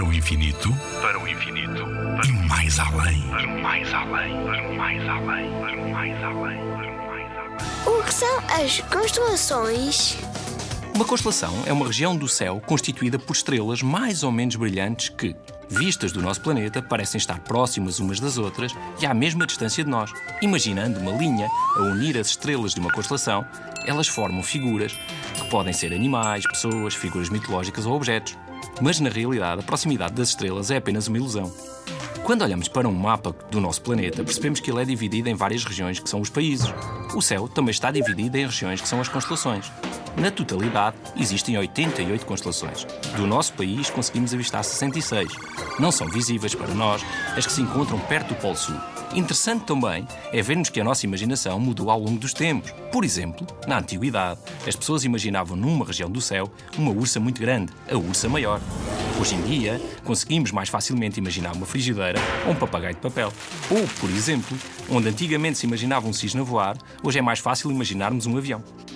Para o infinito, para o infinito, para e mais além, para mais além, para mais além, para mais além, para mais além. O que são as constelações? Uma constelação é uma região do céu constituída por estrelas mais ou menos brilhantes que, vistas do nosso planeta, parecem estar próximas umas das outras e à mesma distância de nós. Imaginando uma linha a unir as estrelas de uma constelação, elas formam figuras que podem ser animais, pessoas, figuras mitológicas ou objetos. Mas na realidade, a proximidade das estrelas é apenas uma ilusão. Quando olhamos para um mapa do nosso planeta, percebemos que ele é dividido em várias regiões que são os países. O céu também está dividido em regiões que são as constelações. Na totalidade, existem 88 constelações. Do nosso país, conseguimos avistar 66. Não são visíveis para nós as que se encontram perto do Polo Sul. Interessante também é vermos que a nossa imaginação mudou ao longo dos tempos. Por exemplo, na Antiguidade, as pessoas imaginavam numa região do céu uma ursa muito grande, a ursa maior. Hoje em dia, conseguimos mais facilmente imaginar uma frigideira ou um papagaio de papel. Ou, por exemplo, onde antigamente se imaginava um cisne a voar, hoje é mais fácil imaginarmos um avião.